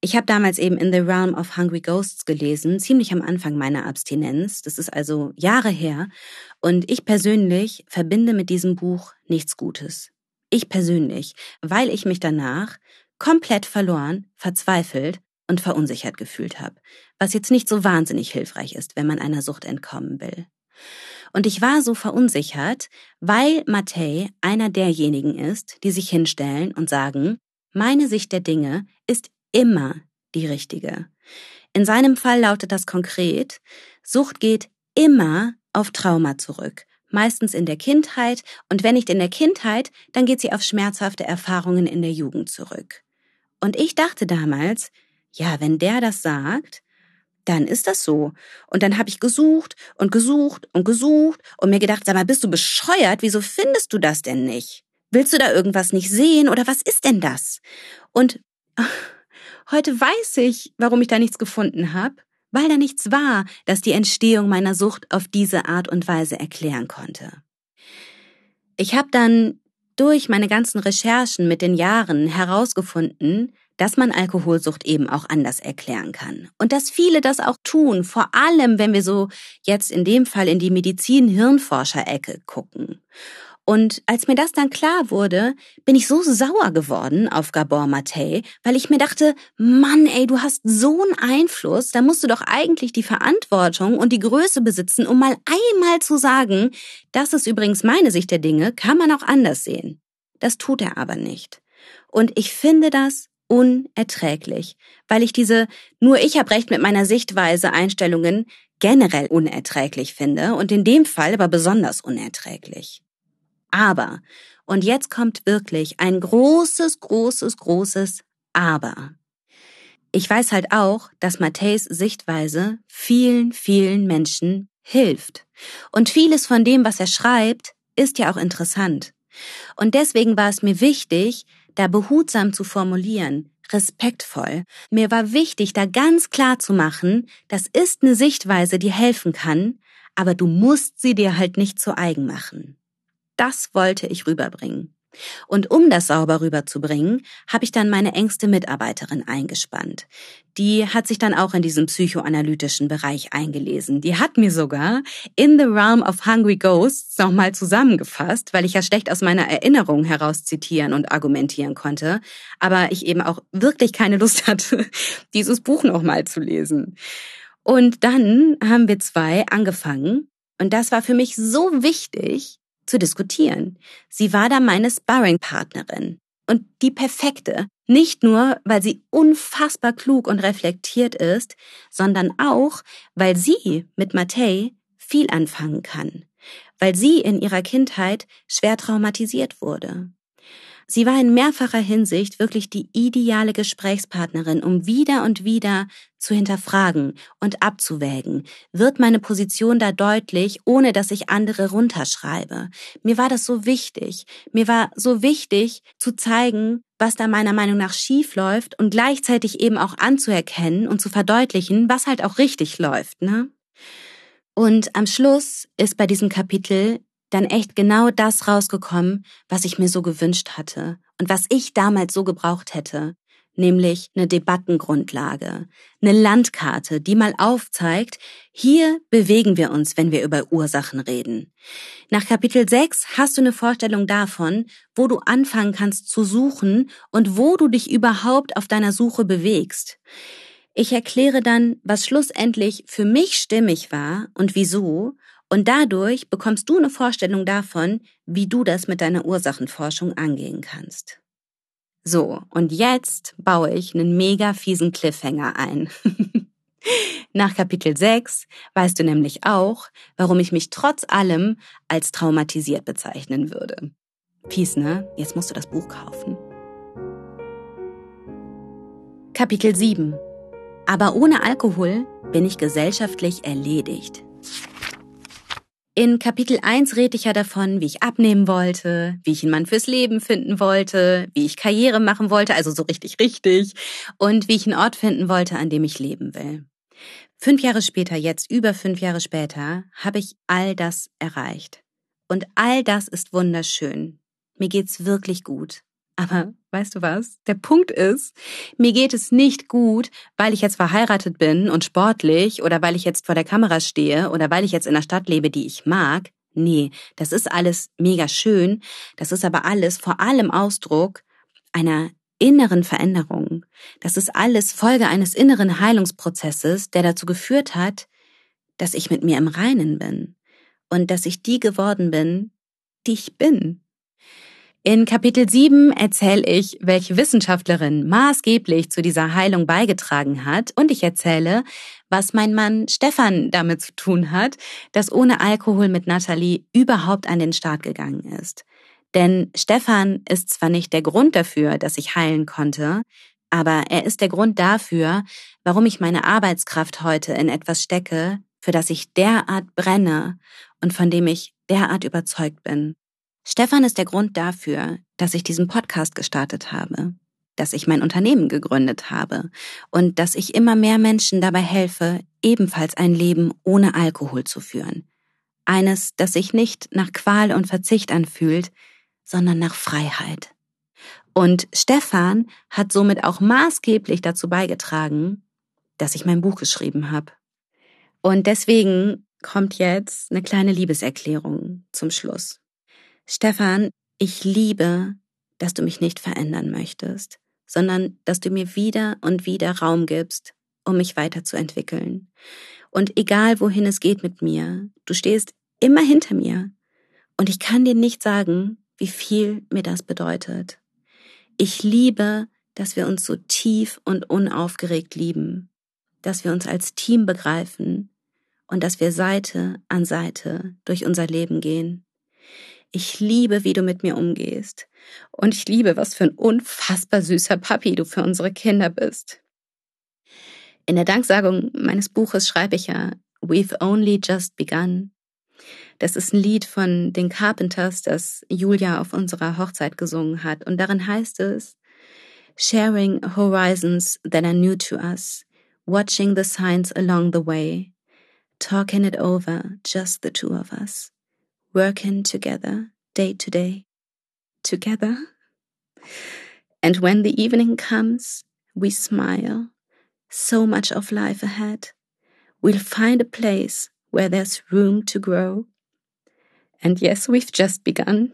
Ich habe damals eben In the Realm of Hungry Ghosts gelesen, ziemlich am Anfang meiner Abstinenz. Das ist also Jahre her. Und ich persönlich verbinde mit diesem Buch nichts Gutes. Ich persönlich, weil ich mich danach komplett verloren, verzweifelt und verunsichert gefühlt habe, was jetzt nicht so wahnsinnig hilfreich ist, wenn man einer Sucht entkommen will. Und ich war so verunsichert, weil Mattei einer derjenigen ist, die sich hinstellen und sagen, meine Sicht der Dinge ist immer die richtige. In seinem Fall lautet das konkret, Sucht geht immer auf Trauma zurück. Meistens in der Kindheit und wenn nicht in der Kindheit, dann geht sie auf schmerzhafte Erfahrungen in der Jugend zurück. Und ich dachte damals, ja, wenn der das sagt, dann ist das so. Und dann habe ich gesucht und gesucht und gesucht und mir gedacht, sag mal, bist du bescheuert? Wieso findest du das denn nicht? Willst du da irgendwas nicht sehen oder was ist denn das? Und *laughs* Heute weiß ich, warum ich da nichts gefunden habe, weil da nichts war, das die Entstehung meiner Sucht auf diese Art und Weise erklären konnte. Ich habe dann durch meine ganzen Recherchen mit den Jahren herausgefunden, dass man Alkoholsucht eben auch anders erklären kann. Und dass viele das auch tun, vor allem wenn wir so jetzt in dem Fall in die Medizin-Hirnforscher-Ecke gucken. Und als mir das dann klar wurde, bin ich so sauer geworden auf Gabor Maté, weil ich mir dachte, Mann, ey, du hast so einen Einfluss, da musst du doch eigentlich die Verantwortung und die Größe besitzen, um mal einmal zu sagen, das ist übrigens meine Sicht der Dinge, kann man auch anders sehen. Das tut er aber nicht. Und ich finde das unerträglich, weil ich diese nur ich habe recht mit meiner Sichtweise Einstellungen generell unerträglich finde und in dem Fall aber besonders unerträglich. Aber, und jetzt kommt wirklich ein großes, großes, großes Aber. Ich weiß halt auch, dass Matthäus Sichtweise vielen, vielen Menschen hilft. Und vieles von dem, was er schreibt, ist ja auch interessant. Und deswegen war es mir wichtig, da behutsam zu formulieren, respektvoll. Mir war wichtig, da ganz klar zu machen, das ist eine Sichtweise, die helfen kann, aber du musst sie dir halt nicht zu eigen machen. Das wollte ich rüberbringen. Und um das sauber rüberzubringen, habe ich dann meine engste Mitarbeiterin eingespannt. Die hat sich dann auch in diesem psychoanalytischen Bereich eingelesen. Die hat mir sogar In the Realm of Hungry Ghosts nochmal zusammengefasst, weil ich ja schlecht aus meiner Erinnerung heraus zitieren und argumentieren konnte, aber ich eben auch wirklich keine Lust hatte, *laughs* dieses Buch nochmal zu lesen. Und dann haben wir zwei angefangen, und das war für mich so wichtig, zu diskutieren. Sie war da meine Sparring-Partnerin und die perfekte. Nicht nur, weil sie unfassbar klug und reflektiert ist, sondern auch, weil sie mit Matei viel anfangen kann, weil sie in ihrer Kindheit schwer traumatisiert wurde. Sie war in mehrfacher Hinsicht wirklich die ideale Gesprächspartnerin, um wieder und wieder zu hinterfragen und abzuwägen. Wird meine Position da deutlich, ohne dass ich andere runterschreibe? Mir war das so wichtig. Mir war so wichtig zu zeigen, was da meiner Meinung nach schief läuft und gleichzeitig eben auch anzuerkennen und zu verdeutlichen, was halt auch richtig läuft, ne? Und am Schluss ist bei diesem Kapitel dann echt genau das rausgekommen, was ich mir so gewünscht hatte und was ich damals so gebraucht hätte, nämlich eine Debattengrundlage, eine Landkarte, die mal aufzeigt, hier bewegen wir uns, wenn wir über Ursachen reden. Nach Kapitel 6 hast du eine Vorstellung davon, wo du anfangen kannst zu suchen und wo du dich überhaupt auf deiner Suche bewegst. Ich erkläre dann, was schlussendlich für mich stimmig war und wieso und dadurch bekommst du eine Vorstellung davon, wie du das mit deiner Ursachenforschung angehen kannst. So, und jetzt baue ich einen mega fiesen Cliffhanger ein. *laughs* Nach Kapitel 6 weißt du nämlich auch, warum ich mich trotz allem als traumatisiert bezeichnen würde. Fies, ne? Jetzt musst du das Buch kaufen. Kapitel 7. Aber ohne Alkohol bin ich gesellschaftlich erledigt. In Kapitel 1 rede ich ja davon, wie ich abnehmen wollte, wie ich einen Mann fürs Leben finden wollte, wie ich Karriere machen wollte, also so richtig richtig, und wie ich einen Ort finden wollte, an dem ich leben will. Fünf Jahre später, jetzt über fünf Jahre später, habe ich all das erreicht. Und all das ist wunderschön. Mir geht's wirklich gut. Aber weißt du was? Der Punkt ist, mir geht es nicht gut, weil ich jetzt verheiratet bin und sportlich oder weil ich jetzt vor der Kamera stehe oder weil ich jetzt in einer Stadt lebe, die ich mag. Nee, das ist alles mega schön. Das ist aber alles vor allem Ausdruck einer inneren Veränderung. Das ist alles Folge eines inneren Heilungsprozesses, der dazu geführt hat, dass ich mit mir im Reinen bin und dass ich die geworden bin, die ich bin. In Kapitel 7 erzähle ich, welche Wissenschaftlerin maßgeblich zu dieser Heilung beigetragen hat und ich erzähle, was mein Mann Stefan damit zu tun hat, dass ohne Alkohol mit Natalie überhaupt an den Start gegangen ist. Denn Stefan ist zwar nicht der Grund dafür, dass ich heilen konnte, aber er ist der Grund dafür, warum ich meine Arbeitskraft heute in etwas stecke, für das ich derart brenne und von dem ich derart überzeugt bin. Stefan ist der Grund dafür, dass ich diesen Podcast gestartet habe, dass ich mein Unternehmen gegründet habe und dass ich immer mehr Menschen dabei helfe, ebenfalls ein Leben ohne Alkohol zu führen. Eines, das sich nicht nach Qual und Verzicht anfühlt, sondern nach Freiheit. Und Stefan hat somit auch maßgeblich dazu beigetragen, dass ich mein Buch geschrieben habe. Und deswegen kommt jetzt eine kleine Liebeserklärung zum Schluss. Stefan, ich liebe, dass du mich nicht verändern möchtest, sondern dass du mir wieder und wieder Raum gibst, um mich weiterzuentwickeln. Und egal wohin es geht mit mir, du stehst immer hinter mir. Und ich kann dir nicht sagen, wie viel mir das bedeutet. Ich liebe, dass wir uns so tief und unaufgeregt lieben, dass wir uns als Team begreifen und dass wir Seite an Seite durch unser Leben gehen. Ich liebe, wie du mit mir umgehst. Und ich liebe, was für ein unfassbar süßer Papi du für unsere Kinder bist. In der Danksagung meines Buches schreibe ich ja, We've only just begun. Das ist ein Lied von den Carpenters, das Julia auf unserer Hochzeit gesungen hat. Und darin heißt es, Sharing horizons that are new to us, watching the signs along the way, talking it over, just the two of us working together day to day, together. And when the evening comes, we smile. So much of life ahead. We'll find a place where there's room to grow. And yes, we've just begun.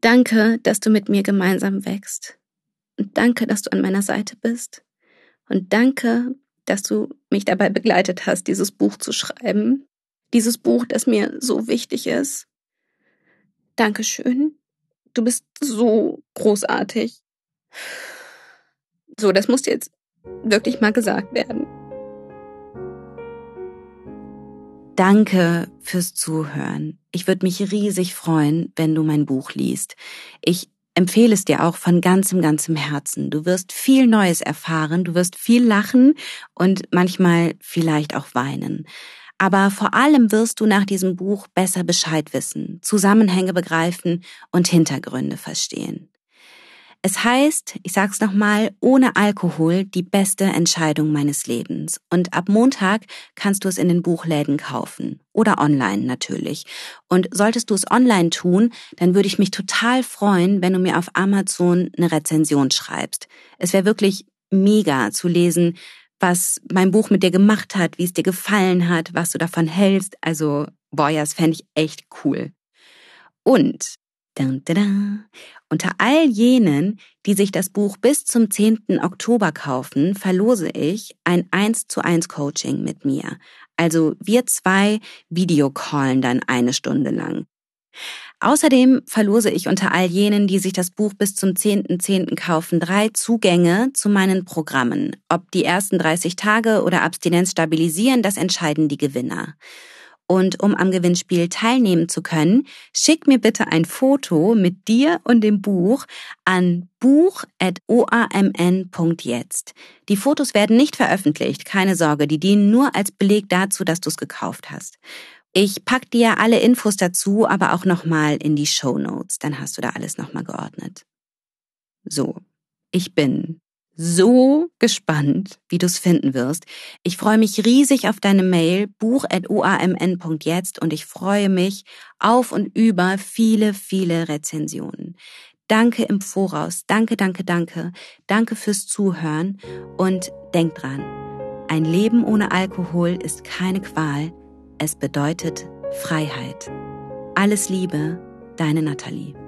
Danke, dass du mit mir gemeinsam wächst. Und danke, dass du an meiner Seite bist. Und danke, dass du mich dabei begleitet hast, dieses Buch zu schreiben. Dieses Buch, das mir so wichtig ist. Dankeschön. Du bist so großartig. So, das muss jetzt wirklich mal gesagt werden. Danke fürs Zuhören. Ich würde mich riesig freuen, wenn du mein Buch liest. Ich empfehle es dir auch von ganzem, ganzem Herzen. Du wirst viel Neues erfahren, du wirst viel lachen und manchmal vielleicht auch weinen. Aber vor allem wirst du nach diesem Buch besser Bescheid wissen, Zusammenhänge begreifen und Hintergründe verstehen. Es heißt, ich sag's nochmal, ohne Alkohol die beste Entscheidung meines Lebens. Und ab Montag kannst du es in den Buchläden kaufen. Oder online natürlich. Und solltest du es online tun, dann würde ich mich total freuen, wenn du mir auf Amazon eine Rezension schreibst. Es wäre wirklich mega zu lesen, was mein Buch mit dir gemacht hat, wie es dir gefallen hat, was du davon hältst. Also, boah, ja, das fände ich echt cool. Und Dun, dun, dun. Unter all jenen, die sich das Buch bis zum 10. Oktober kaufen, verlose ich ein 1 zu 1 Coaching mit mir. Also wir zwei Videocallen dann eine Stunde lang. Außerdem verlose ich unter all jenen, die sich das Buch bis zum 10.10. .10. kaufen, drei Zugänge zu meinen Programmen. Ob die ersten 30 Tage oder Abstinenz stabilisieren, das entscheiden die Gewinner. Und um am Gewinnspiel teilnehmen zu können, schick mir bitte ein Foto mit dir und dem Buch an buch.oamn.jetzt. Die Fotos werden nicht veröffentlicht, keine Sorge, die dienen nur als Beleg dazu, dass du es gekauft hast. Ich pack dir alle Infos dazu, aber auch nochmal in die Show Notes, dann hast du da alles nochmal geordnet. So, ich bin so gespannt, wie du es finden wirst. Ich freue mich riesig auf deine Mail buch.oamn.jetzt und ich freue mich auf und über viele, viele Rezensionen. Danke im Voraus. Danke, danke, danke. Danke fürs Zuhören und denk dran. Ein Leben ohne Alkohol ist keine Qual. Es bedeutet Freiheit. Alles Liebe, deine Nathalie.